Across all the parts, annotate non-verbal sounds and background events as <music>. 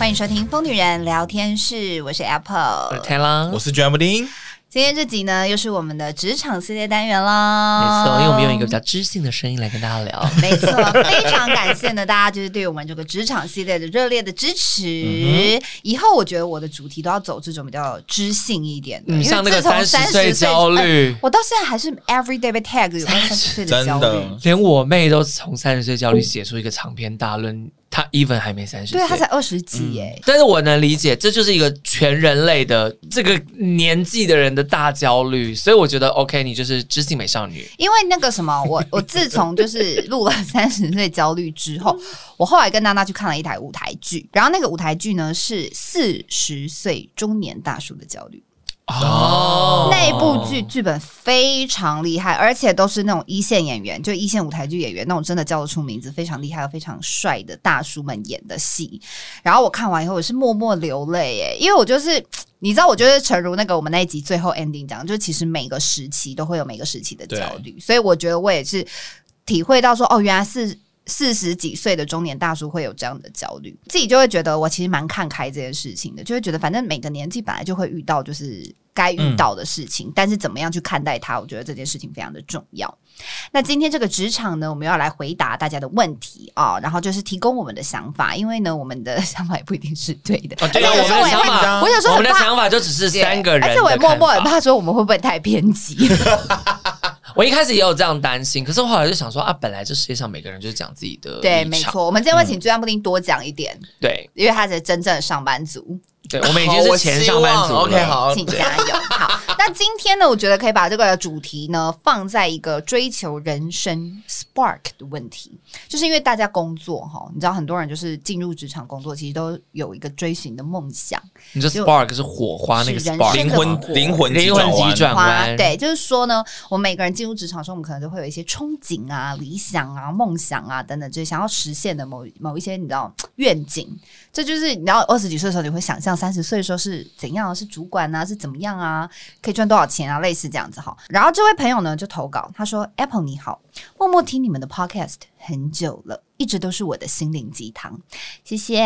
欢迎收听疯女人聊天室，我是 Apple，太郎，我是 Jambudin。今天这集呢，又是我们的职场系列单元啦。没错，因为我们用一个比较知性的声音来跟大家聊。没错，非常感谢呢，大家就是对我们这个职场系列的热烈的支持。嗯、以后我觉得我的主题都要走这种比较知性一点的，嗯、像那个三十岁焦虑、哎，我到现在还是 everyday 被 tag 有三十岁的焦虑，连我妹都从三十岁焦虑写出一个长篇大论。他 even 还没三十岁，对，他才二十几耶、嗯。但是我能理解，这就是一个全人类的这个年纪的人的大焦虑，所以我觉得 OK，你就是知性美少女。因为那个什么，我 <laughs> 我自从就是录了三十岁焦虑之后，我后来跟娜娜去看了一台舞台剧，然后那个舞台剧呢是四十岁中年大叔的焦虑。哦，那部剧剧本非常厉害，而且都是那种一线演员，就一线舞台剧演员那种真的叫得出名字、非常厉害又非常帅的大叔们演的戏。然后我看完以后，我是默默流泪诶，因为我就是你知道，我觉得诚如那个我们那一集最后 ending 讲，就是其实每个时期都会有每个时期的焦虑，所以我觉得我也是体会到说，哦，原来是。四十几岁的中年大叔会有这样的焦虑，自己就会觉得我其实蛮看开这件事情的，就会觉得反正每个年纪本来就会遇到就是该遇到的事情，嗯、但是怎么样去看待它，我觉得这件事情非常的重要。那今天这个职场呢，我们要来回答大家的问题啊、哦，然后就是提供我们的想法，因为呢，我们的 <laughs> 想法也不一定是对的。哦、对啊，<laughs> 我们的想法，我想说，我们的想法就只是三个人，而且我也默默很怕说我们会不会太偏激。<laughs> 我一开始也有这样担心，可是我后来就想说啊，本来这世界上每个人就是讲自己的。对，没错。我们今天会请 Jambudin 多讲一点。对，因为他是真正的上班族。对，我们已经是前上班族了。OK，好，请加油。<laughs> 好，那今天呢，我觉得可以把这个主题呢放在一个追求人生 spark 的问题，就是因为大家工作哈，你知道很多人就是进入职场工作，其实都有一个追寻的梦想。你说 spark 是火花那个 spark，灵魂灵魂灵魂急转弯。对，就是说呢，我们每个人进入职场的时候，我们可能都会有一些憧憬啊、理想啊、梦想啊等等，就是想要实现的某某一些你知道愿景。这就是你知道二十几岁的时候，你会想象三十岁的时候是怎样？是主管啊？是怎么样啊？可以赚多少钱啊？类似这样子哈。然后这位朋友呢就投稿，他说：“Apple 你好，默默听你们的 Podcast 很久了，一直都是我的心灵鸡汤，谢谢。”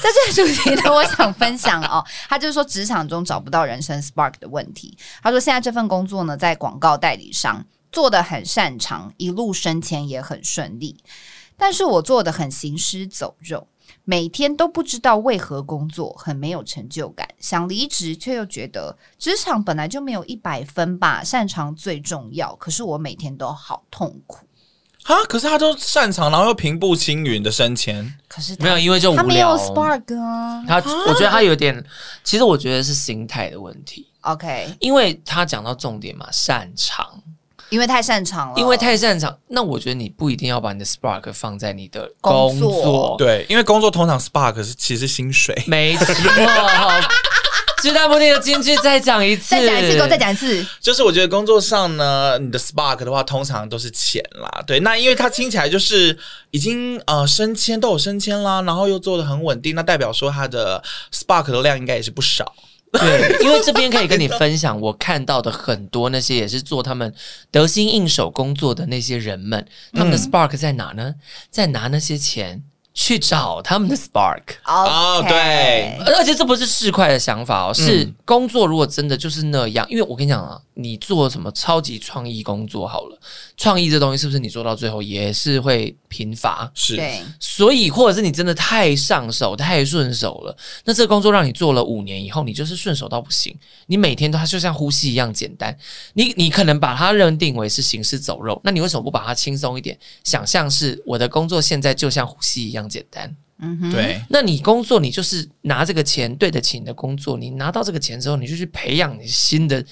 在这个主题呢，我想分享哦，他就是说职场中找不到人生 Spark 的问题。他说现在这份工作呢，在广告代理商做得很擅长，一路升迁也很顺利，但是我做得很行尸走肉。每天都不知道为何工作，很没有成就感，想离职却又觉得职场本来就没有一百分吧，擅长最重要。可是我每天都好痛苦啊！可是他都擅长，然后又平步青云的升迁，可是没有，因为就无聊，他没有 spark 啊。他我觉得他有点，其实我觉得是心态的问题。OK，因为他讲到重点嘛，擅长。因为太擅长了，因为太擅长，那我觉得你不一定要把你的 spark 放在你的工作，工作对，因为工作通常 spark 是其实薪水，没错。鸡蛋不丁的金句再讲一次，再讲一次，给我再讲一次。就是我觉得工作上呢，你的 spark 的话，通常都是钱啦，对。那因为它听起来就是已经呃升迁都有升迁啦，然后又做的很稳定，那代表说它的 spark 的量应该也是不少。<laughs> 对，因为这边可以跟你分享，我看到的很多那些也是做他们得心应手工作的那些人们，他们的 spark 在哪呢？在拿那些钱去找他们的 spark。哦，对，而且这不是市侩的想法哦，是工作如果真的就是那样，因为我跟你讲啊。你做什么超级创意工作好了？创意这东西是不是你做到最后也是会贫乏？是，所以，或者是你真的太上手、太顺手了，那这个工作让你做了五年以后，你就是顺手到不行。你每天都它就像呼吸一样简单。你你可能把它认定为是行尸走肉，那你为什么不把它轻松一点？想象是我的工作现在就像呼吸一样简单。嗯哼，对。那你工作，你就是拿这个钱对得起你的工作。你拿到这个钱之后，你就去培养你新的。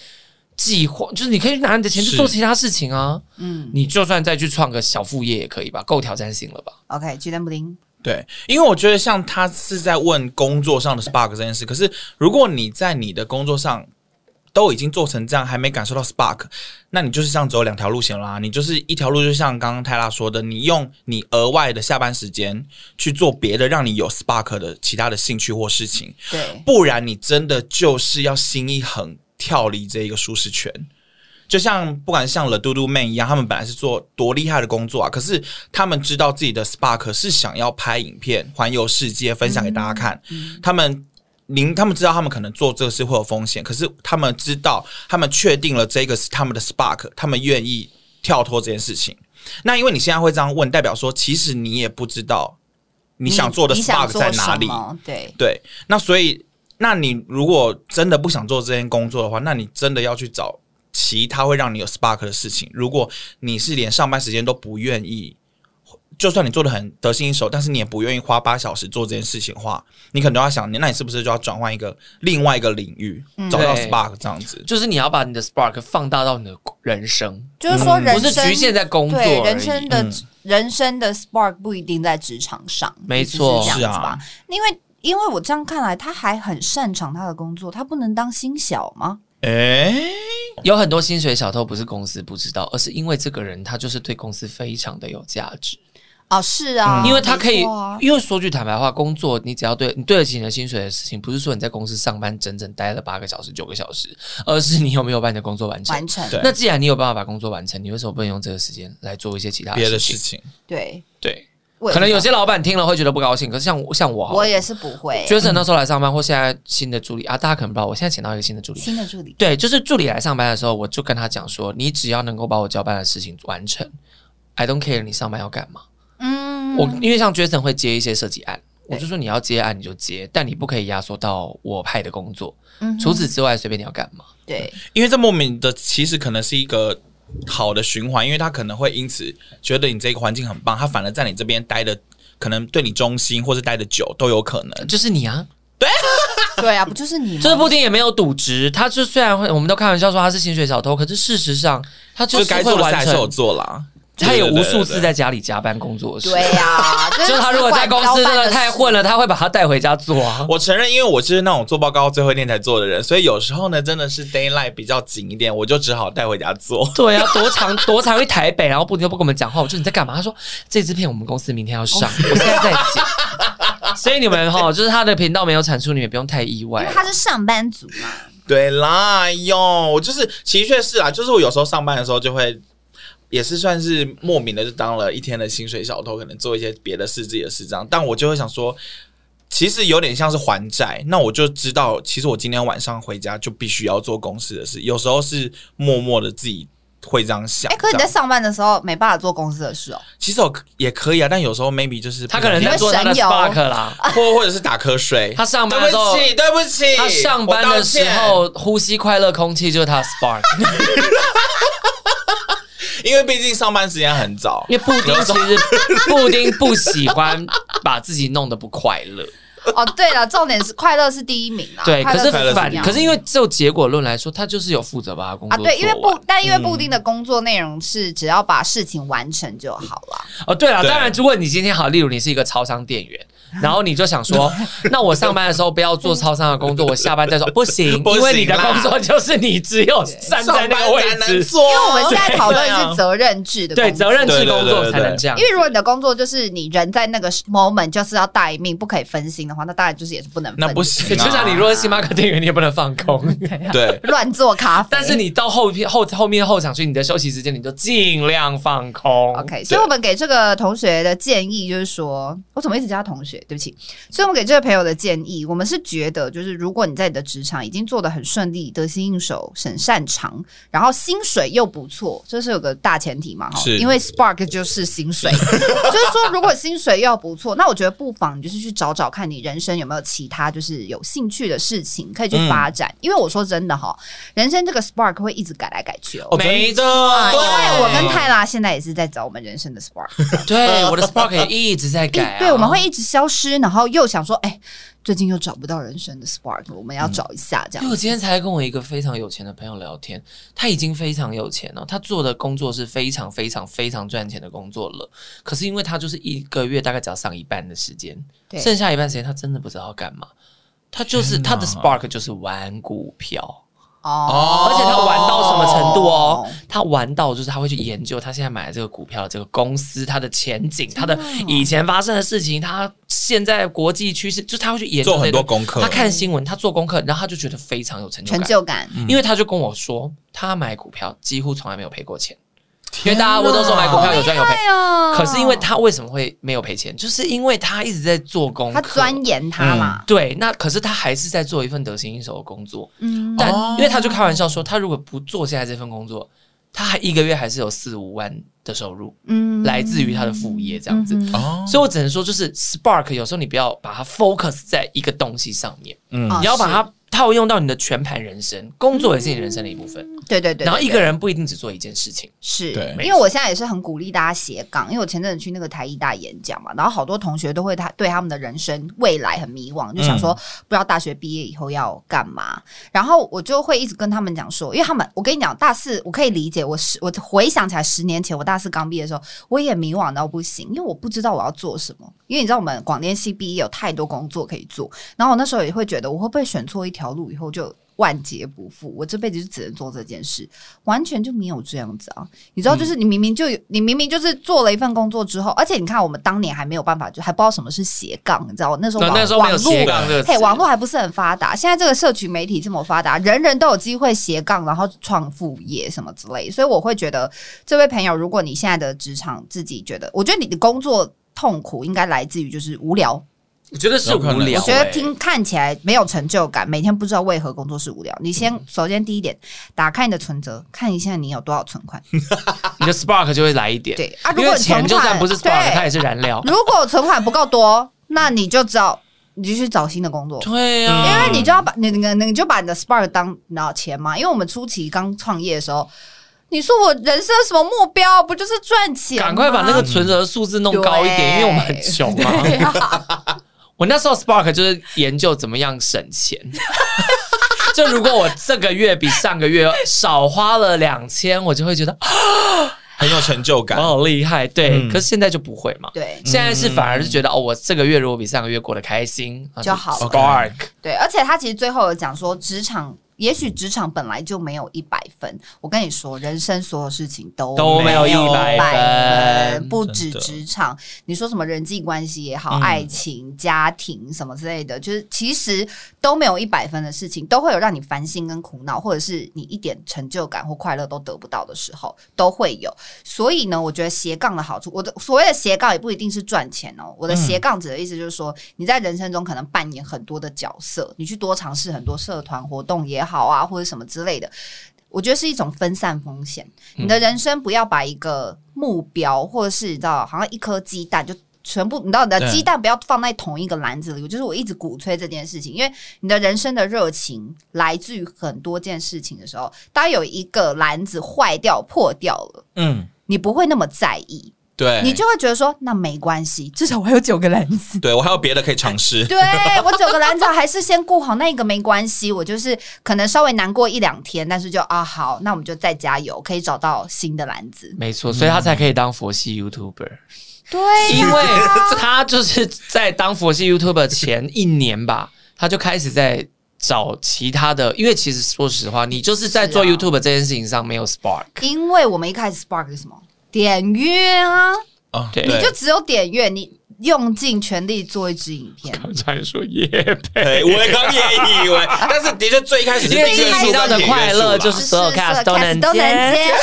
计划就是你可以拿你的钱去做其他事情啊，嗯，你就算再去创个小副业也可以吧，够挑战性了吧？OK，鸡蛋布丁。对，因为我觉得像他是在问工作上的 spark 这件事，可是如果你在你的工作上都已经做成这样，还没感受到 spark，那你就是这样走两条路线啦。你就是一条路，就像刚刚泰拉说的，你用你额外的下班时间去做别的，让你有 spark 的其他的兴趣或事情。对，不然你真的就是要心一横。跳离这一个舒适圈，就像不管像 The Doodoo Man 一样，他们本来是做多厉害的工作啊，可是他们知道自己的 Spark 是想要拍影片环游世界，分享给大家看。嗯嗯、他们，您他们知道他们可能做这个事会有风险，可是他们知道，他们确定了这个是他们的 Spark，他们愿意跳脱这件事情。那因为你现在会这样问，代表说其实你也不知道你想做的 Spark 在哪里。对对，那所以，那你如果真的不想做这件工作的话，那你真的要去找。其他会让你有 spark 的事情，如果你是连上班时间都不愿意，就算你做的很得心应手，但是你也不愿意花八小时做这件事情的话，你可能都要想，那你是不是就要转换一个另外一个领域，嗯、找到 spark 这样子？就是你要把你的 spark 放大到你的人生，就是说人生、嗯、不是局限在工作，对人生的、嗯、人生的 spark 不一定在职场上，没错，是这样子吧？因为因为我这样看来，他还很擅长他的工作，他不能当新小吗？诶、欸，有很多薪水小偷不是公司不知道，而是因为这个人他就是对公司非常的有价值哦，是啊，嗯、因为他可以，啊、因为说句坦白话，工作你只要对你对得起你的薪水的事情，不是说你在公司上班整整待了八个小时、九个小时，而是你有没有把你的工作完成。完成。那既然你有办法把工作完成，你为什么不能用这个时间来做一些其他别的事情？对对。可能有些老板听了会觉得不高兴，可是像我像我，我也是不会。Jason 那时候来上班，或现在新的助理啊，大家可能不知道，我现在请到一个新的助理。新的助理，对，就是助理来上班的时候，我就跟他讲说，你只要能够把我交办的事情完成，I don't care 你上班要干嘛。嗯，我因为像 Jason 会接一些设计案，我就说你要接案你就接，但你不可以压缩到我派的工作。嗯，除此之外随便你要干嘛。对，因为这莫名的其实可能是一个。好的循环，因为他可能会因此觉得你这个环境很棒，他反而在你这边待的可能对你忠心，或是待的久都有可能。就是你啊，对 <laughs> 对啊，不就是你吗？这布丁也没有赌值，他就虽然会，我们都开玩笑说他是薪水小偷，可是事实上他就是该做的还是有做啦。他也无数次在家里加班工作，对呀，<laughs> 就是他如果在公司真的太混了，他会把他带回家做啊。<laughs> 我承认，因为我就是那种做报告最后一天才做的人，所以有时候呢，真的是 d a y l i g h t 比较紧一点，我就只好带回家做。对啊，多长 <laughs> 多长回台北，然后不停不跟我们讲话。我说你在干嘛？他说这支片我们公司明天要上，我现在在剪。所以你们哈，就是他的频道没有产出，你们不用太意外。他是上班族嘛？对啦，哎呦，我就是其实是啊，就是我有时候上班的时候就会。也是算是莫名的就当了一天的薪水小偷，可能做一些别的事自己的事这样，但我就会想说，其实有点像是还债。那我就知道，其实我今天晚上回家就必须要做公司的事。有时候是默默的自己会这样想。哎、欸，可是你在上班的时候没办法做公司的事哦。其实我也可以啊，但有时候 maybe 就是他可能在做他的 Spark 啦，或 <laughs> 或者是打瞌睡。<laughs> 他上班的时候，对不起，对不起，他上班的时候呼吸快乐空气就是他 Spark。<laughs> 因为毕竟上班时间很早，因为布丁其实布丁不喜欢把自己弄得不快乐。<laughs> 哦，对了，重点是快乐是第一名啊。对，可是反，可是因为就结果论来说，他就是有负责把他工作啊。对，因为布，但因为布丁的工作内容是只要把事情完成就好了。哦，对了，当然，如果你今天好，例如你是一个超商店员。<laughs> 然后你就想说，<laughs> 那我上班的时候不要做超商的工作，我下班再说。<laughs> 不行，因为你的工作就是你只有站在那个位置，因为我们现在讨论是责任制的，对责任制工作才能这样。因为如果你的工作就是你人在那个 moment 就是要待命，不可以分心的话，那当然就是也是不能。那不行，就像你如果是星巴克店员，你也不能放空，对，乱做咖啡。但是你到后片后后面后场去，你的休息时间你就尽量放空。OK，所以我们给这个同学的建议就是说，我怎么一直叫他同学？对不起。所以，我们给这位朋友的建议，我们是觉得，就是如果你在你的职场已经做得很顺利、得心应手、很擅长，然后薪水又不错，这是有个大前提嘛？哈，因为 Spark 就是薪水，<laughs> 就是说，如果薪水又不错，那我觉得不妨你就是去找找看你人生有没有其他就是有兴趣的事情可以去发展。嗯、因为我说真的哈，人生这个 Spark 会一直改来改去哦。没错、啊，因为我跟泰拉现在也是在找我们人生的 Spark。<laughs> 对，我的 Spark 也一直在改、啊。对，我们会一直消失，然后又。想说，哎、欸，最近又找不到人生的 spark，我们要找一下这样。因为我今天才跟我一个非常有钱的朋友聊天，他已经非常有钱了，他做的工作是非常非常非常赚钱的工作了。可是因为他就是一个月大概只要上一半的时间，剩下一半时间他真的不知道要干嘛。他就是他的 spark 就是玩股票。哦，而且他玩到什么程度哦？他他玩到就是他会去研究他现在买的这个股票的这个公司它的前景，他的以前发生的事情，他现在国际趋势，就他会去研究做很多功课。他看新闻，他做功课，然后他就觉得非常有成就感。成就感，因为他就跟我说，他买股票几乎从来没有赔过钱。因为大家不都说买股票有赚有赔，哦、可是因为他为什么会没有赔钱？就是因为他一直在做功课，他钻研他嘛、嗯。对，那可是他还是在做一份得心应手的工作。嗯，但哦、因为他就开玩笑说，他如果不做现在这份工作，他还一个月还是有四五万的收入。嗯，来自于他的副业这样子。哦、嗯，所以我只能说，就是 Spark 有时候你不要把它 focus 在一个东西上面，嗯，你要把它。套用到你的全盘人生，工作也是你人生的一部分。嗯、对，对，对对对，然后一个人不一定只做一件事情，是对因为我现在也是很鼓励大家斜杠，因为我前阵子去那个台艺大演讲嘛，然后好多同学都会他对他们的人生未来很迷惘，就想说不知道大学毕业以后要干嘛。嗯、然后我就会一直跟他们讲说，因为他们我跟你讲，大四我可以理解，我十我回想起来十年前我大四刚毕业的时候，我也迷惘到不行，因为我不知道我要做什么。因为你知道我们广电系毕业有太多工作可以做，然后我那时候也会觉得我会不会选错一条路以后就。万劫不复，我这辈子就只能做这件事，完全就没有这样子啊！你知道，就是你明明就有，你明明就是做了一份工作之后，而且你看，我们当年还没有办法，就还不知道什么是斜杠，你知道，那时候网那时候没有斜杠这个词，嘿，网络还不是很发达。现在这个社群媒体这么发达，人人都有机会斜杠，然后创副业什么之类。所以我会觉得，这位朋友，如果你现在的职场自己觉得，我觉得你的工作痛苦应该来自于就是无聊。我觉得是无聊，我觉得听看起来没有成就感，每天不知道为何工作是无聊。<laughs> 你先首先第一点，打开你的存折，看一下你有多少存款，<laughs> 你的 Spark 就会来一点。对啊，如果钱就算不是 Spark，它也是燃料。如果存款不够多，那你就找你就去找新的工作。对啊，因为你就要把你那个你就把你的 Spark 当拿钱嘛。因为我们初期刚创业的时候，你说我人生什么目标？不就是赚钱？赶快把那个存折的数字弄高一点，因为我们很穷嘛。<laughs> 我那时候 Spark 就是研究怎么样省钱，<laughs> 就如果我这个月比上个月少花了两千，我就会觉得 <gasps> 很有成就感，我好厉害。对，嗯、可是现在就不会嘛。对，现在是反而是觉得哦，我这个月如果比上个月过得开心就好了。Spark，对，而且他其实最后有讲说职场。也许职场本来就没有一百分，我跟你说，人生所有事情都都没有一百分，分，不止职场。你说什么人际关系也好，嗯、爱情、家庭什么之类的，就是其实都没有一百分的事情，都会有让你烦心跟苦恼，或者是你一点成就感或快乐都得不到的时候，都会有。所以呢，我觉得斜杠的好处，我的所谓的斜杠也不一定是赚钱哦。我的斜杠指的意思就是说，你在人生中可能扮演很多的角色，你去多尝试很多社团活动也好。好啊，或者什么之类的，我觉得是一种分散风险。你的人生不要把一个目标，或者是你知道，好像一颗鸡蛋就全部，你知道，你的鸡蛋不要放在同一个篮子里。就是我一直鼓吹这件事情，因为你的人生的热情来自于很多件事情的时候，当有一个篮子坏掉、破掉了，嗯，你不会那么在意。对，你就会觉得说，那没关系，至少我还有九个篮子。对，我还有别的可以尝试。<laughs> 对，我九个篮子还是先顾好那个没关系，我就是可能稍微难过一两天，但是就啊好，那我们就再加油，可以找到新的篮子。没错，所以他才可以当佛系 YouTuber。对，因为他就是在当佛系 YouTuber 前一年吧，他就开始在找其他的，因为其实说实话，你就是在做 YouTube 这件事情上没有 Spark。因为我们一开始 Spark 是什么？点阅啊！哦，对，你就只有点阅，你用尽全力做一支影片。刚才说也配，我刚也以为，但是的确最开始因为一提到的快乐就是所有 cast 都能接。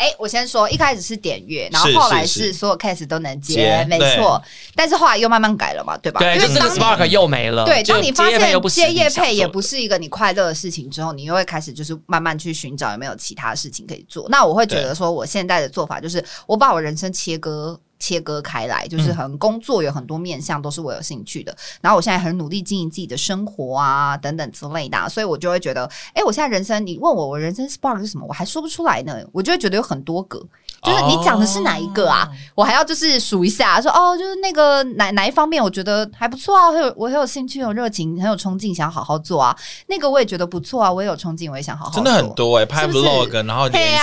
哎、欸，我先说，一开始是点阅，然后后来是所有 case 都能接，接没错。但是后来又慢慢改了嘛，对吧？对，因为这个 Spark 又没了。对，当你发现接业配也不是一个你快乐的事情之后，你又会开始就是慢慢去寻找有没有其他事情可以做。那我会觉得说，我现在的做法就是，我把我人生切割。切割开来，就是很工作有很多面向都是我有兴趣的。嗯、然后我现在很努力经营自己的生活啊，等等之类的、啊，所以我就会觉得，哎，我现在人生，你问我我人生 spark 是什么，我还说不出来呢。我就会觉得有很多个，就是你讲的是哪一个啊？哦、我还要就是数一下，说哦，就是那个哪哪一方面，我觉得还不错啊，很有我很有兴趣，有热情，很有冲劲，想好好做啊。那个我也觉得不错啊，我也有冲劲，我也想好好做。真的很多哎、欸，拍 vlog，然后连线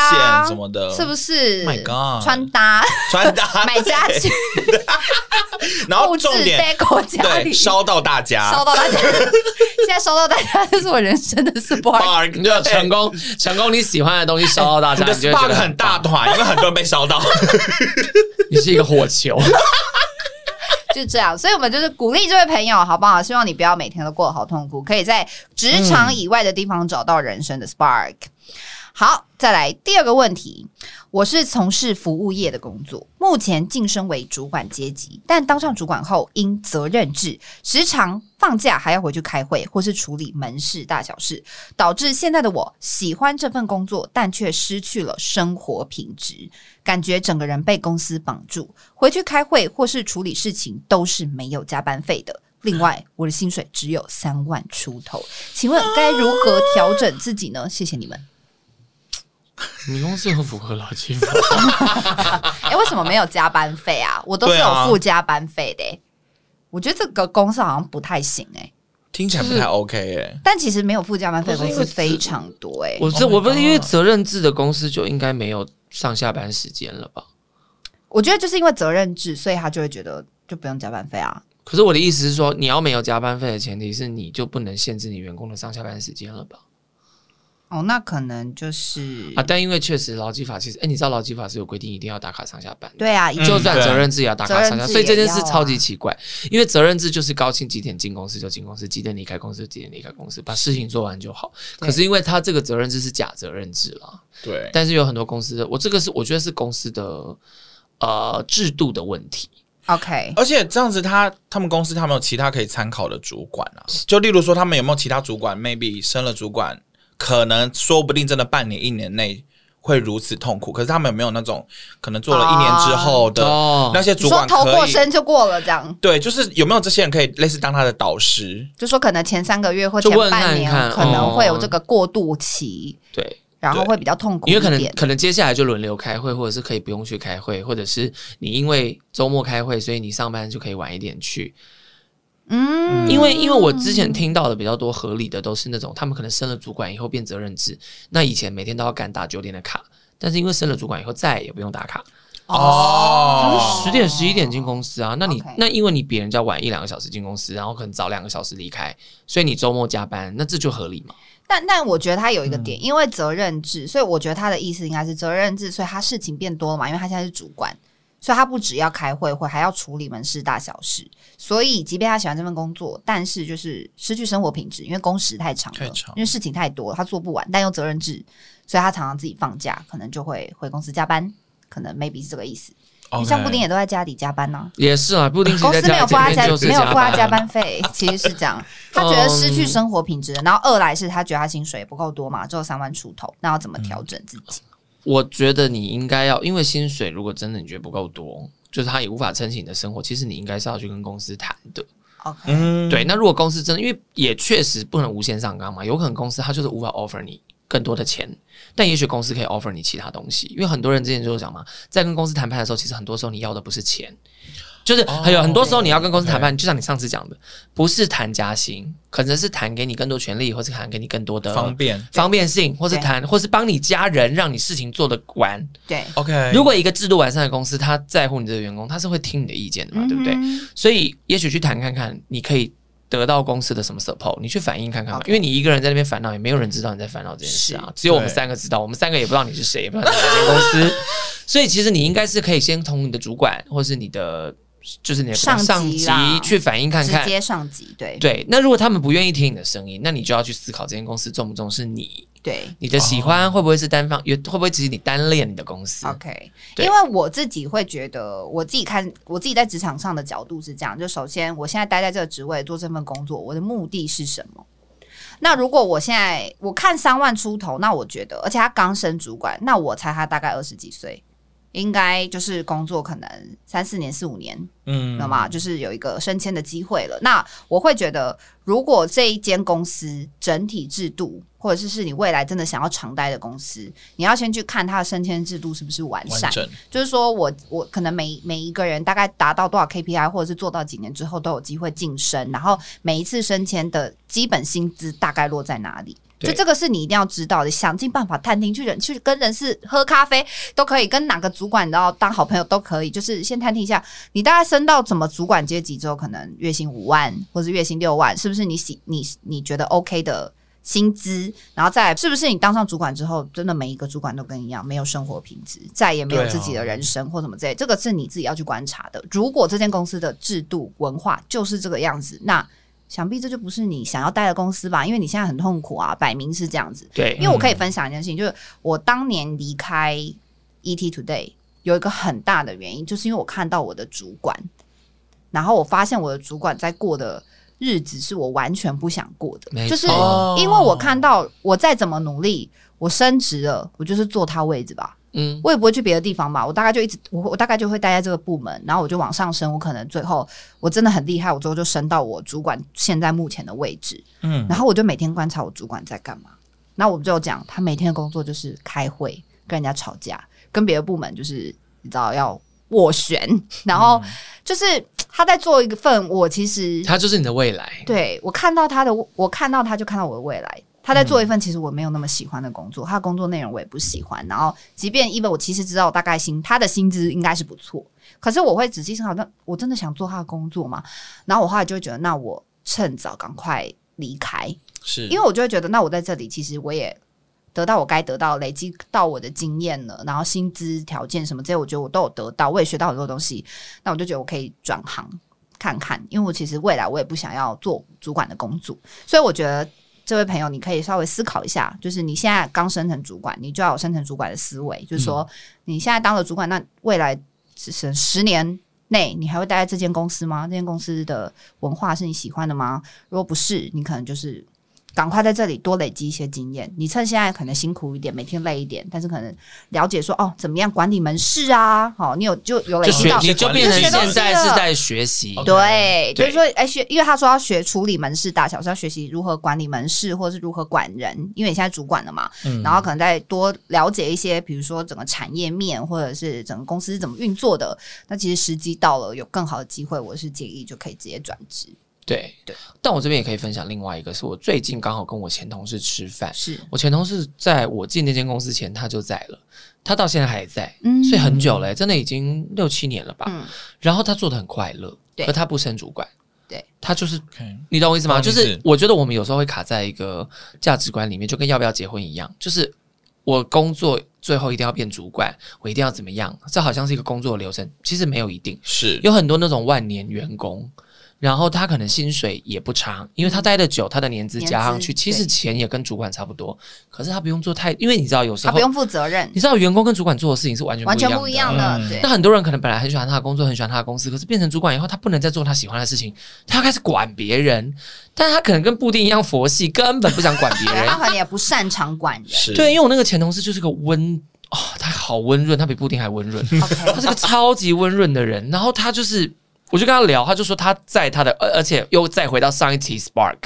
什么的，是不是？My God，穿搭，穿搭，<laughs> 买家具。<laughs> 然后重点国家对烧到大家，烧到大家，<laughs> 现在烧到大家，这是我人生的 spark，你就成功成功，你喜欢的东西烧到大家，你的 spark 很大团，因为很多人被烧到，<laughs> 你是一个火球。<laughs> 就这样，所以我们就是鼓励这位朋友，好不好？希望你不要每天都过得好痛苦，可以在职场以外的地方找到人生的 spark。嗯、好，再来第二个问题。我是从事服务业的工作，目前晋升为主管阶级，但当上主管后，因责任制，时常放假还要回去开会或是处理门市大小事，导致现在的我喜欢这份工作，但却失去了生活品质，感觉整个人被公司绑住，回去开会或是处理事情都是没有加班费的。另外，我的薪水只有三万出头，请问该如何调整自己呢？谢谢你们。<laughs> 你公司很符合劳基法。<laughs> 哎、欸，为什么没有加班费啊？我都是有付加班费的、我觉得这个公司好像不太行哎、欸，听起来不太 OK 哎、欸。但其实没有付加班费的公司非常多哎、欸。我这我不是因为责任制的公司就应该没有上下班时间了吧？我觉得就是因为责任制，所以他就会觉得就不用加班费啊。可是我的意思是说，你要没有加班费的前提是你就不能限制你员工的上下班时间了吧？哦，那可能就是啊，但因为确实劳基法其实，哎，你知道劳基法是有规定一定要打卡上下班，对啊，就算责任制也要打卡上下班，所以这件事超级奇怪，因为责任制就是高兴几点进公司就进公司，几点离开公司就几点离开公司，把事情做完就好。可是因为他这个责任制是假责任制了，对，但是有很多公司，我这个是我觉得是公司的呃制度的问题。OK，而且这样子他，他他们公司他们有其他可以参考的主管啊，就例如说他们有没有其他主管，maybe 升了主管。可能说不定真的半年一年内会如此痛苦，可是他们有没有那种可能做了一年之后的那些主管可以，你说头过身就过了这样？对，就是有没有这些人可以类似当他的导师？就说可能前三个月或前半年可能会有这个过渡期，对，然后会比较痛苦，因为可能可能接下来就轮流开会，或者是可以不用去开会，或者是你因为周末开会，所以你上班就可以晚一点去。嗯，因为因为我之前听到的比较多合理的都是那种他们可能升了主管以后变责任制，那以前每天都要赶打九点的卡，但是因为升了主管以后再也不用打卡哦，他们十点十一点进公司啊，那你 Okay. 那因为你比人家晚一两个小时进公司，然后可能早两个小时离开，所以你周末加班，那这就合理嘛？但但我觉得他有一个点，因为责任制，所以我觉得他的意思应该是责任制，所以他事情变多了嘛，因为他现在是主管。所以他不只要开会，会还要处理门市大小事。所以，即便他喜欢这份工作，但是就是失去生活品质，因为工时太长了，长因为事情太多了，他做不完。但又责任制，所以他常常自己放假，可能就会回公司加班。可能 maybe 是这个意思。像布丁也都在家里加班呢、啊，也是啊。布丁公司没有付他加，没有付他加班费，<laughs> 其实是这样。他觉得失去生活品质，然后二来是他觉得他薪水不够多嘛，只有三万出头，那要怎么调整自己？嗯我觉得你应该要，因为薪水如果真的你觉得不够多，就是他也无法撑起你的生活，其实你应该是要去跟公司谈的。OK，对。那如果公司真的，因为也确实不能无限上纲嘛，有可能公司他就是无法 offer 你更多的钱，但也许公司可以 offer 你其他东西。因为很多人之前就是讲嘛，在跟公司谈判的时候，其实很多时候你要的不是钱。就是还有很多时候你要跟公司谈判，就像你上次讲的，不是谈加薪，可能是谈给你更多权利，或是谈给你更多的方便方便性，或是谈，或是帮你加人，让你事情做得完。对，OK。如果一个制度完善的公司，他在乎你这个员工，他是会听你的意见的嘛，对不对？所以也许去谈看看，你可以得到公司的什么 support，你去反映看看，因为你一个人在那边烦恼，也没有人知道你在烦恼这件事啊，只有我们三个知道，我们三个也不知道你是谁，也不知道你哪间公司，<laughs> 所以其实你应该是可以先从你的主管，或是你的。就是你的上级去反映看看，直接上级对对。那如果他们不愿意听你的声音，那你就要去思考这间公司重不重视你。对，你的喜欢会不会是单方？也会不会只是你单恋你的公司？OK，因为我自己会觉得，我自己看我自己在职场上的角度是这样：就首先，我现在待在这个职位做这份工作，我的目的是什么？那如果我现在我看三万出头，那我觉得，而且他刚升主管，那我猜他大概二十几岁。应该就是工作可能三四年、四五年，嗯，那么就是有一个升迁的机会了。那我会觉得，如果这一间公司整体制度，或者是是你未来真的想要长待的公司，你要先去看它的升迁制度是不是完善。完。就是说我我可能每每一个人大概达到多少 KPI，或者是做到几年之后都有机会晋升，然后每一次升迁的基本薪资大概落在哪里？就这个是你一定要知道的，想尽办法探听，去人去跟人事喝咖啡都可以，跟哪个主管然后当好朋友都可以，就是先探听一下，你大概升到怎么主管阶级之后，可能月薪五万或是月薪六万，是不是你喜你你觉得 OK 的薪资？然后再是不是你当上主管之后，真的每一个主管都跟你一样没有生活品质，再也没有自己的人生或什么之类，这个是你自己要去观察的。如果这间公司的制度文化就是这个样子，那。想必这就不是你想要待的公司吧？因为你现在很痛苦啊，摆明是这样子。对，因为我可以分享一件事情，嗯、就是我当年离开 ET Today 有一个很大的原因，就是因为我看到我的主管，然后我发现我的主管在过的日子是我完全不想过的，就是因为我看到我再怎么努力，我升职了，我就是坐他位置吧。嗯，我也不会去别的地方吧，我大概就一直我我大概就会待在这个部门，然后我就往上升，我可能最后我真的很厉害，我最后就升到我主管现在目前的位置。嗯，然后我就每天观察我主管在干嘛，那我们就讲他每天的工作就是开会，跟人家吵架，跟别的部门就是你知道要斡旋，然后就是他在做一个份，我其实他就是你的未来，对，我看到他的，我看到他就看到我的未来。他在做一份其实我没有那么喜欢的工作，他的工作内容我也不喜欢。然后，即便因为我其实知道我大概薪他的薪资应该是不错，可是我会仔细思考，那我真的想做他的工作吗？然后我后来就会觉得，那我趁早赶快离开，是因为我就会觉得，那我在这里其实我也得到我该得到，累积到我的经验了，然后薪资条件什么这些，我觉得我都有得到，我也学到很多东西。那我就觉得我可以转行看看，因为我其实未来我也不想要做主管的工作，所以我觉得。这位朋友，你可以稍微思考一下，就是你现在刚升成主管，你就要有升成主管的思维，就是说你现在当了主管，那未来只是十年内，你还会待在这间公司吗？这间公司的文化是你喜欢的吗？如果不是，你可能就是。赶快在这里多累积一些经验。你趁现在可能辛苦一点，每天累一点，但是可能了解说哦，怎么样管理门市啊？好，你有就有累积到，你就变成现在是在学习。对，就是说，哎，学，因为他说要学处理门市大小，是要学习如何管理门市，或者是如何管人。因为你现在主管了嘛，嗯，然后可能再多了解一些，比如说整个产业面，或者是整个公司是怎么运作的。那其实时机到了，有更好的机会，我是建议就可以直接转职。对。对，但我这边也可以分享另外一个，是我最近刚好跟我前同事吃饭，是。我前同事在我进那间公司前他就在了，他到现在还在，嗯，所以很久了，真的已经六七年了吧，嗯，然后他做的很快乐，对，可他不升主管，对，他就是，你懂我意思吗？就是我觉得我们有时候会卡在一个价值观里面，就跟要不要结婚一样，就是我工作最后一定要变主管，我一定要怎么样，这好像是一个工作流程，其实没有一定，是。有很多那种万年员工。然后他可能薪水也不差，因为他待的久，他的年资加上去，其实钱也跟主管差不多。可是他不用做太，因为你知道有时候他不用负责任。你知道员工跟主管做的事情是完全完全不一样的。对。那很多人可能本来很喜欢他的工作，很喜欢他的公司，可是变成主管以后，他不能再做他喜欢的事情，他要开始管别人。但是他可能跟布丁一样佛系，根本不想管别人。<laughs> 他可能也不擅长管人。是。对，因为我那个前同事就是个温哦，他好温润，他比布丁还温润。他是个超级温润的人，然后他就是。我就跟他聊，他就说他在他的，而且又再回到上一期 Spark，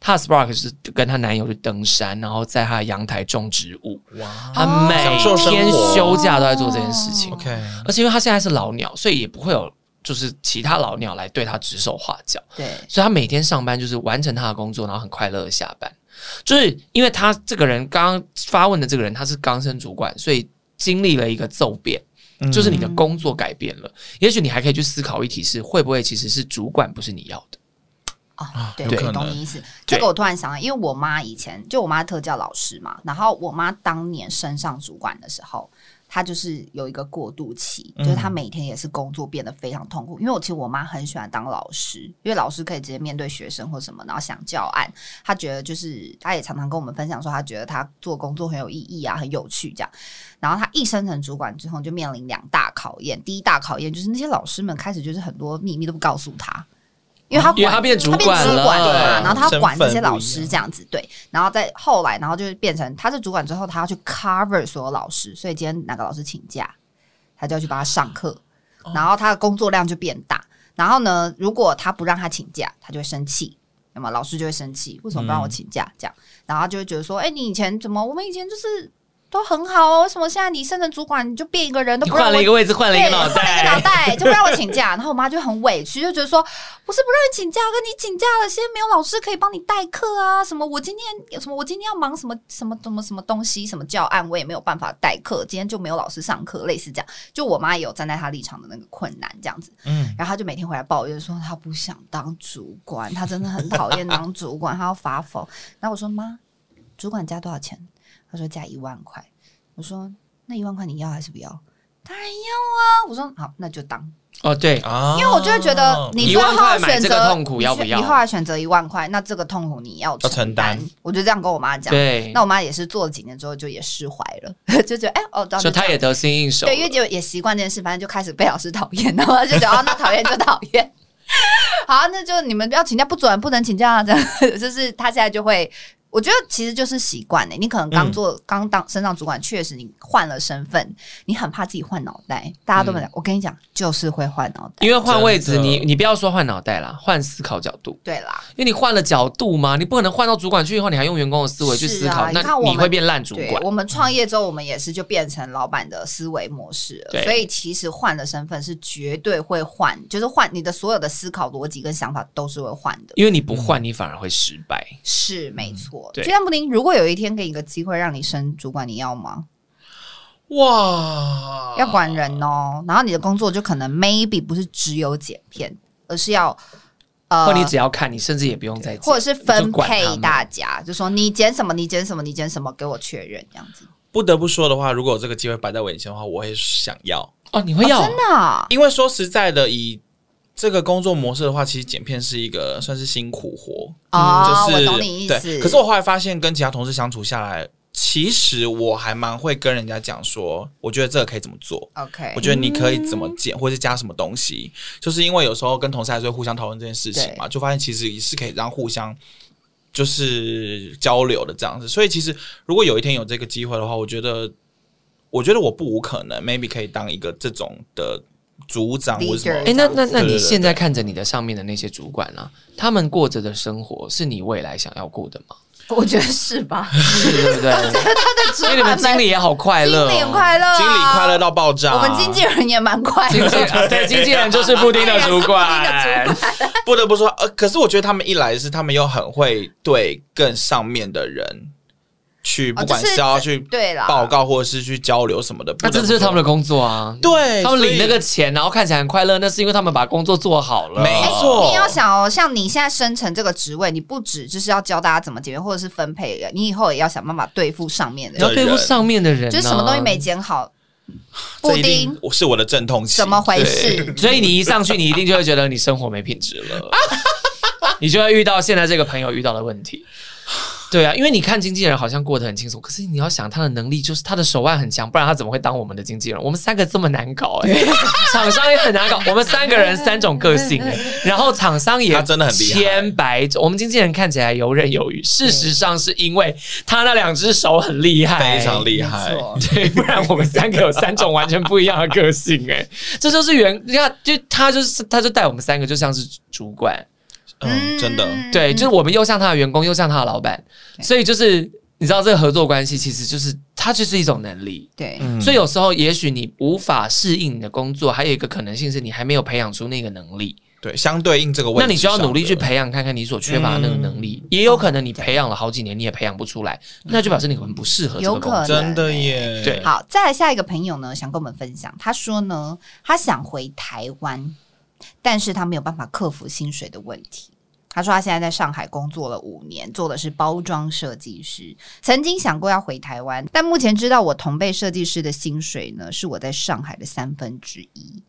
他的 Spark 是跟他男友去登山，然后在他的阳台种植物。哇，他每天休假都在做这件事情。OK，而且因为他现在是老鸟，所以也不会有就是其他老鸟来对他指手画脚。对，所以他每天上班就是完成他的工作，然后很快乐的下班。就是因为他这个人刚刚发问的这个人，他是刚升主管，所以经历了一个骤变。就是你的工作改变了，嗯、也许你还可以去思考一题是会不会其实是主管不是你要的啊？对，对，懂你意思。这个我突然想到，因为我妈以前就我妈特教老师嘛，然后我妈当年升上主管的时候。他就是有一个过渡期，就是他每天也是工作变得非常痛苦。嗯、因为我其实我妈很喜欢当老师，因为老师可以直接面对学生或什么，然后想教案。她觉得就是，她也常常跟我们分享说，她觉得她做工作很有意义啊，很有趣这样。然后她一升成主管之后，就面临两大考验。第一大考验就是那些老师们开始就是很多秘密都不告诉他。因为他管，他变主管了，主管了嘛，然后他管这些老师这样子，对，然后再后来，然后就变成他是主管之后，他要去 cover 所有老师，所以今天哪个老师请假，他就要去帮他上课，然后他的工作量就变大。然后呢，如果他不让他请假，他就会生气，那么老师就会生气，为什么不让我请假？这样，然后就会觉得说，哎，你以前怎么？我们以前就是都很好哦，为什么现在你升成主管你就变一个人，都不让我换了一个位置，换了一个脑袋，换了一个脑袋，<laughs> 就不让我请假。然后我妈就很委屈，就觉得说，不是不让你请假，跟你请假了，现在没有老师可以帮你代课啊，什么我今天有什么我今天要忙什么什么什么什么东西，什么教案我也没有办法代课，今天就没有老师上课，类似这样。就我妈也有站在她立场的那个困难这样子，嗯，然后她就每天回来抱怨说，她不想当主管，她真的很讨厌当主管，她要发疯。然后我说妈，主管加多少钱？她说加一万块。我说那一万块你要还是不要？当然要啊！我说好，那就当哦，对，因为我就会觉得你最后选择痛苦要不要？你后来选择一万块，那这个痛苦你要承担。我就这样跟我妈讲。对，那我妈也是做了几年之后就也释怀了，<laughs> 就觉得哎哦，所以她也得心应手。对，因为就也习惯这件事，反正就开始被老师讨厌，然后就觉得哦，那讨厌就讨厌。<laughs> 好，那就你们不要请假不准，不能请假，这样 <laughs> 就是他现在就会。我觉得其实就是习惯呢。你可能刚做刚、嗯、当升上主管，确实你换了身份，你很怕自己换脑袋。大家都没讲，嗯、我跟你讲，就是会换脑袋。因为换位置，你你不要说换脑袋啦，换思考角度。对啦，因为你换了角度嘛，你不可能换到主管去以后，你还用员工的思维去思考，啊、那你会变烂主管。我们创业之后，我们也是就变成老板的思维模式了。对所以其实换了身份是绝对会换，就是换你的所有的思考逻辑跟想法都是会换的。因为你不换，你反而会失败。嗯、是没错。对，就像布丁，如果有一天给你个机会让你升主管，你要吗？哇，要管人哦。然后你的工作就可能 maybe 不是只有剪片，而是要呃，或你只要看，你甚至也不用再剪，或者是分配大家，就说你剪什么，你剪什么，你剪什么，给我确认这样子。不得不说的话，如果有这个机会摆在我眼前的话，我会想要哦。你会要、哦、真的、啊？因为说实在的，以这个工作模式的话，其实剪片是一个算是辛苦活哦，就是我懂你意思。对，可是我后来发现，跟其他同事相处下来，其实我还蛮会跟人家讲说，我觉得这个可以怎么做。OK，我觉得你可以怎么剪，或者是加什么东西。就是因为有时候跟同事还是会互相讨论这件事情嘛，就发现其实也是可以让互相就是交流的这样子。所以其实如果有一天有这个机会的话，我觉得，我觉得我不无可能，maybe 可以当一个这种的。组长为什么？哎，那那那你现在看着你的上面的那些主管啊，他们过着的生活是你未来想要过的吗？我觉得是吧，是对不对？<laughs> 他的主管，你们经理也好快乐，经理快乐，经理快乐到爆炸。我们经纪人也蛮快乐，对，经纪人就是 <laughs> 布丁的主管。不得不说，呃，可是我觉得他们一来是他们又很会对更上面的人。去不管是要去对报告或者是去交流什么的，那这就是他们的工作啊。对，他们领那个钱，然后看起来很快乐，那是因为他们把工作做好了。没错，你要想哦，像你现在升成这个职位，你不止就是要教大家怎么解决，或者是分配人，你以后也要想办法对付上面的人，要对付上面的人，就是什么东西没剪好，<laughs> 布丁我是我的阵痛期，怎么回事？<laughs> 所以你一上去，你一定就会觉得你生活没品质了，<laughs> 你就会遇到现在这个朋友遇到的问题。对啊，因为你看经纪人好像过得很轻松，可是你要想他的能力，就是他的手腕很强，不然他怎么会当我们的经纪人？我们三个这么难搞哎、欸，<laughs> 厂商也很难搞。我们三个人三种个性哎、欸，然后厂商也真的很千百种。我们经纪人看起来游刃有余，事实上是因为他那两只手很厉害，非常厉害。对，不然我们三个有三种完全不一样的个性哎、欸，这就是原你看，就他就是他就带我们三个就像是主管。嗯，真的，对，就是我们又像他的员工，又像他的老板，所以就是你知道这个合作关系，其实就是它就是一种能力，对，所以有时候也许你无法适应你的工作，还有一个可能性是你还没有培养出那个能力，对，相对应这个问题，那你就要努力去培养，看看你所缺乏的那个能力，也有可能你培养了好几年，你也培养不出来，那就表示你很不适合这个工作，真的耶，对。好，再来下一个朋友呢，想跟我们分享，他说呢，他想回台湾。但是他没有办法克服薪水的问题。他说他现在在上海工作了五年，做的是包装设计师。曾经想过要回台湾，但目前知道我同辈设计师的薪水呢，是我在上海的三分之一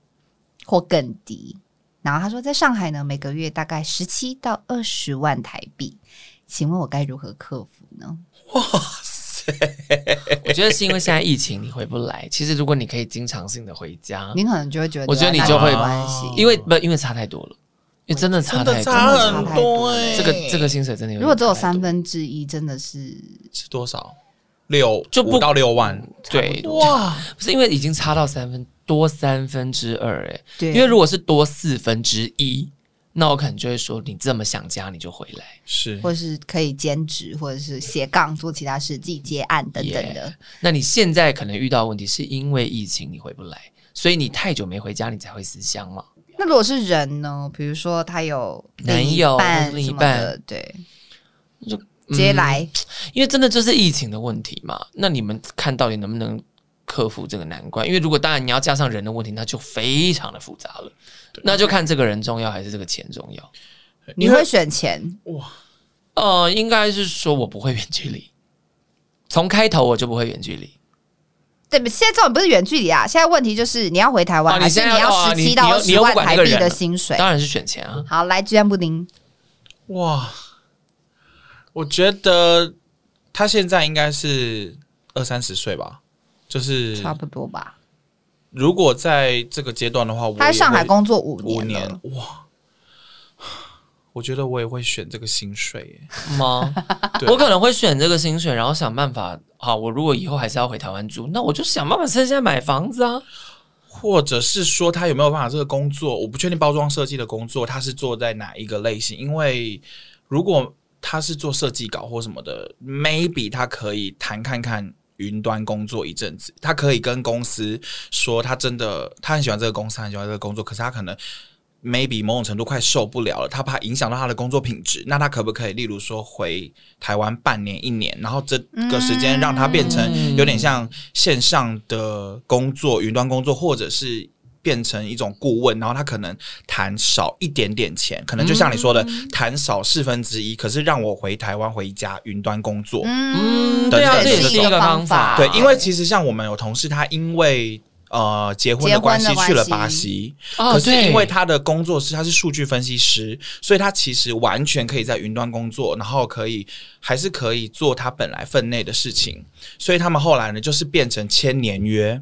或更低。然后他说，在上海呢，每个月大概十七到二十万台币。请问我该如何克服呢？哇！<laughs> 我觉得是因为现在疫情你回不来。其实如果你可以经常性的回家，你可能就会觉得，我觉得你就会关系，因为不因为差太多了。因为真的差太多，差很多哎！这个这个薪水真的有，如果只有三分之一，真的是是多少？六就不到六万，对哇！不是因为已经差到三分多三分之二哎，对，因为如果是多四分之一，那我可能就会说，你这么想家，你就回来，是，或是可以兼职，或者是斜杠做其他事，自己接案等等的。Yeah. 那你现在可能遇到问题，是因为疫情你回不来，所以你太久没回家，你才会思乡嘛。那如果是人呢？比如说他有男友、另一半，对，就直接来、嗯，因为真的就是疫情的问题嘛。那你们看到底能不能克服这个难关？因为如果当然你要加上人的问题，那就非常的复杂了。那就看这个人重要还是这个钱重要。你会选钱？哇，呃，应该是说我不会远距离，从开头我就不会远距离。对，现在重点不是远距离啊！现在问题就是你要回台湾，啊、还是你要十七到二十万台币的薪水？当然是选钱啊！好，来，居然布丁。哇，我觉得他现在应该是二三十岁吧，就是差不多吧。如果在这个阶段的话，我他在上海工作五年，五年哇。<sighs> 我觉得我也会选这个薪水吗？<laughs> 我可能会选这个薪水，然后想办法。好，我如果以后还是要回台湾住，那我就想办法趁现在买房子啊。或者是说，他有没有办法这个工作？我不确定包装设计的工作他是做在哪一个类型。因为如果他是做设计稿或什么的，maybe 他可以谈看看云端工作一阵子。他可以跟公司说，他真的他很喜欢这个公司，很喜欢这个工作，可是他可能。maybe 某种程度快受不了了，他怕影响到他的工作品质，那他可不可以，例如说回台湾半年、一年，然后这个时间让他变成有点像线上的工作、云端工作，或者是变成一种顾问，然后他可能谈少一点点钱，可能就像你说的，谈少四分之一，可是让我回台湾回家云端工作，嗯，对啊，这也是一个方法，对，因为其实像我们有同事，他因为。呃，结婚的关系去了巴西，可是因为他的工作是他是数据分析师，所以他其实完全可以在云端工作，然后可以还是可以做他本来分内的事情。所以他们后来呢，就是变成签年约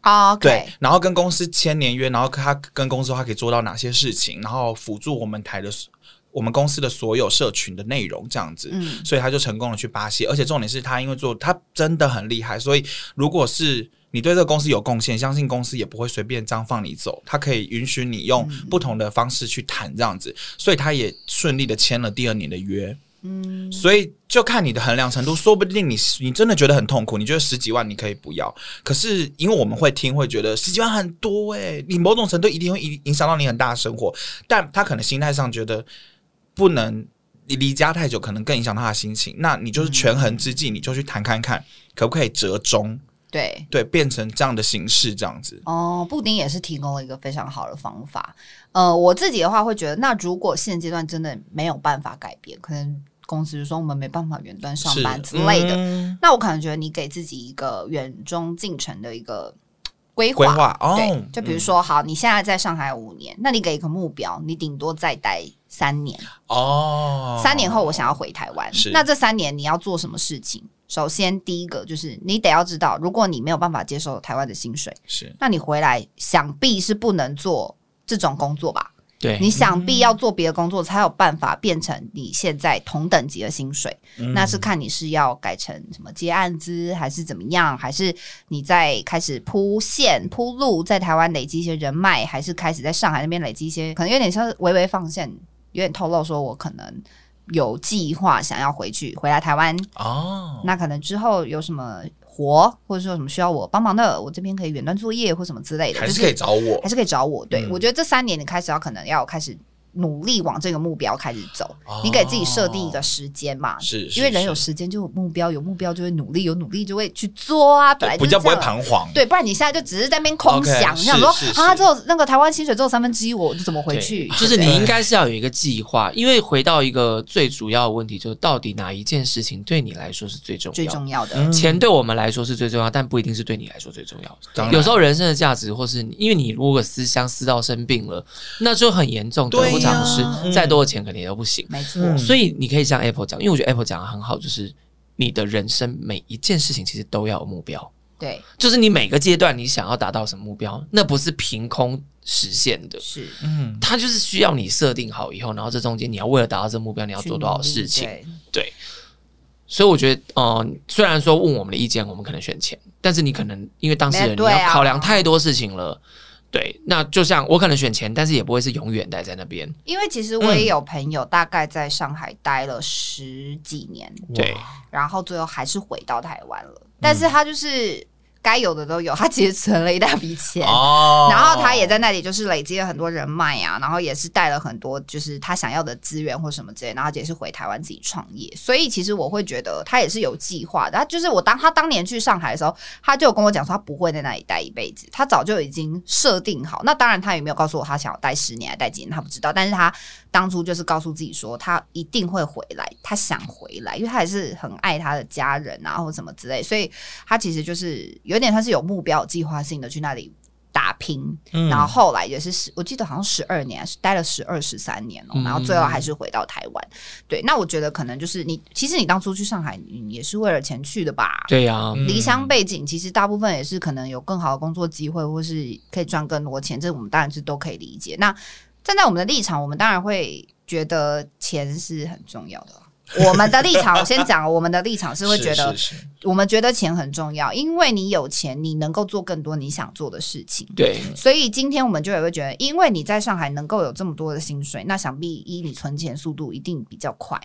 啊.对，然后跟公司签年约，然后他跟公司说他可以做到哪些事情，然后辅助我们台的我们公司的所有社群的内容这样子。嗯，所以他就成功的去巴西，而且重点是他因为做他真的很厉害，所以如果是。你对这个公司有贡献，相信公司也不会随便这样放你走，他可以允许你用不同的方式去谈这样子，嗯、所以他也顺利的签了第二年的约。嗯，所以就看你的衡量程度，说不定你你真的觉得很痛苦，你觉得十几万你可以不要，可是因为我们会听，会觉得十几万很多诶、欸，你某种程度一定会影影响到你很大的生活，但他可能心态上觉得不能你离家太久，可能更影响他的心情。那你就是权衡之际，你就去谈看看，可不可以折中。对对，变成这样的形式，这样子哦。布丁也是提供了一个非常好的方法。呃，我自己的话会觉得，那如果现阶段真的没有办法改变，可能公司就说我们没办法远端上班之类的，嗯、那我可能觉得你给自己一个远中近程的一个规划。规划哦，对，就比如说，好，你现在在上海五年，那你给一个目标，你顶多再待三年哦。三年后我想要回台湾，那这三年你要做什么事情？首先，第一个就是你得要知道，如果你没有办法接受台湾的薪水，是，那你回来想必是不能做这种工作吧？对，你想必要做别的工作，才有办法变成你现在同等级的薪水。嗯。那是看你是要改成什么接案资，还是怎么样，还是你在开始铺线铺路，在台湾累积一些人脉，还是开始在上海那边累积一些，可能有点像是微微放线，有点透露说我可能。有计划想要回去回来台湾哦，那可能之后有什么活，或者说有什么需要我帮忙的，我这边可以远端作业或什么之类的，还是可以找我，还是可以找我。对，嗯，我觉得这三年你开始要可能要开始。努力往这个目标开始走，哦、你给自己设定一个时间嘛？是，因为人有时间就有目标，有目标就会努力，有努力就会去做啊。本来就比较不会彷徨，对，不然你现在就只是在那边空想，你想说啊，只有那个台湾薪水只有三分之一，我就怎么回去？就是你应该是要有一个计划，因为回到一个最主要的问题，就是到底哪一件事情对你来说是最重要、最重要的？嗯、钱对我们来说是最重要，但不一定是对你来说最重要。有时候人生的价值，或是因为你如果思乡思到生病了，那就很严重，得不偿失。再多的钱肯定都不行，没错。所以你可以像 Apple 讲，因为我觉得 Apple 讲的很好，就是你的人生每一件事情其实都要有目标。对，就是你每个阶段你想要达到什么目标，那不是凭空实现的。是，嗯，它就是需要你设定好以后，然后这中间你要为了达到这个目标，你要做多少事情。对，对，所以我觉得，嗯、呃，虽然说问我们的意见，我们可能选钱，但是你可能因为当事人你要考量太多事情了。对，那就像我可能选钱，但是也不会是永远待在那边。因为其实我也有朋友大概在上海待了十几年，对，然后最后还是回到台湾了，但是他就是。该有的都有，他其实存了一大笔钱，哦，然后他也在那里就是累积了很多人脉啊，然后也是带了很多就是他想要的资源或什么之类，然后也是回台湾自己创业。所以其实我会觉得他也是有计划的。他就是我当他当年去上海的时候，他就有跟我讲说他不会在那里待一辈子，他早就已经设定好。那当然他也没有告诉我他想要待十年还待几年，他不知道。但是他当初就是告诉自己说他一定会回来，他想回来，因为他还是很爱他的家人啊或什么之类，所以他其实就是有点他是有目标、计划性的去那里打拼，嗯、然后后来也是十，我记得好像十二年，是待了十二十三年哦，嗯、然后最后还是回到台湾。对，那我觉得可能就是你，其实你当初去上海，你也是为了钱去的吧？对呀、啊，离乡背景其实大部分也是可能有更好的工作机会，或是可以赚更多钱，这我们当然是都可以理解。那站在我们的立场，我们当然会觉得钱是很重要的。我们的立场，我先讲。我们的立场是会觉得，我们觉得钱很重要，因为你有钱，你能够做更多你想做的事情。对，所以今天我们就也会觉得，因为你在上海能够有这么多的薪水，那想必一你存钱速度一定比较快，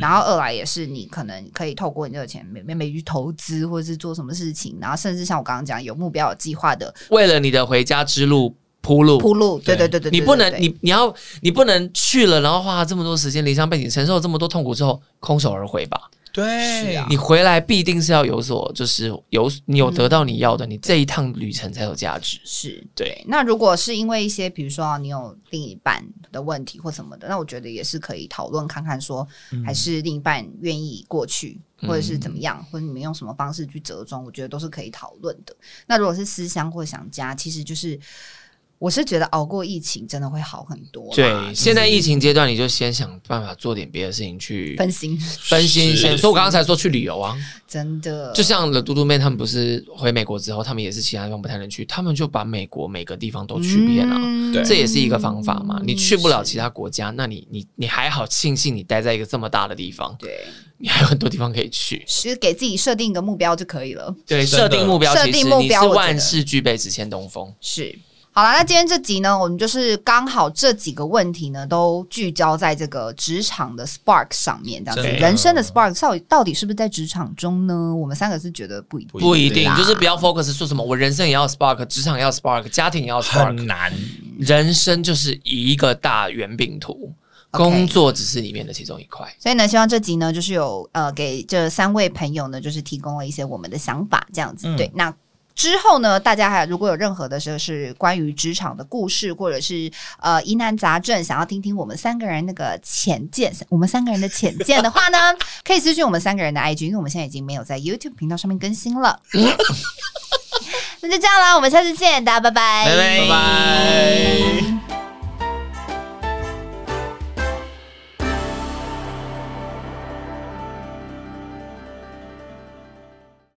然后二来也是你可能可以透过你这个钱，每每每去投资或者是做什么事情，然后甚至像我刚刚讲，有目标、有计划的，为了你的回家之路。铺路，铺路，对对对对，你不能，你你要，你不能去了，然后花了这么多时间离乡背井，承受这么多痛苦之后，空手而回吧？对，你回来必定是要有所，就是有你有得到你要的，你这一趟旅程才有价值。是对。那如果是因为一些，比如说你有另一半的问题或什么的，那我觉得也是可以讨论看看，说还是另一半愿意过去，或者是怎么样，或者你们用什么方式去折中，我觉得都是可以讨论的。那如果是思乡或想家，其实就是。我是觉得熬过疫情真的会好很多。对，现在疫情阶段，你就先想办法做点别的事情去分心，分心。先，所以我刚刚才说去旅游啊，真的。就像了嘟嘟妹他们不是回美国之后，他们也是其他地方不太能去，他们就把美国每个地方都去遍了。对，这也是一个方法嘛。你去不了其他国家，那你你你还好庆幸你待在一个这么大的地方，对，你还有很多地方可以去。其实给自己设定一个目标就可以了。对，设定目标，设定目标，是万事俱备，只欠东风。是。好了，那今天这集呢，我们就是刚好这几个问题呢，都聚焦在这个职场的 spark 上面，这样子。人生的 spark 到底到底是不是在职场中呢？我们三个是觉得不一定，不一定，就是不要 focus 说什么，我人生也要 spark，职场也要 spark，家庭也要 spark，很难。人生就是一个大圆饼图，Okay. 工作只是里面的其中一块。所以呢，希望这集呢，就是有呃，给这三位朋友呢，就是提供了一些我们的想法，这样子。嗯、对，那。之后呢，大家还如果有任何的就是关于职场的故事，或者是呃疑难杂症，想要听听我们三个人那个浅见，我们三个人的浅见的话呢，<laughs> 可以私讯我们三个人的 IG，因为我们现在已经没有在 YouTube 频道上面更新了。那就这样啦，我们下次见，大家拜拜，拜拜。拜拜。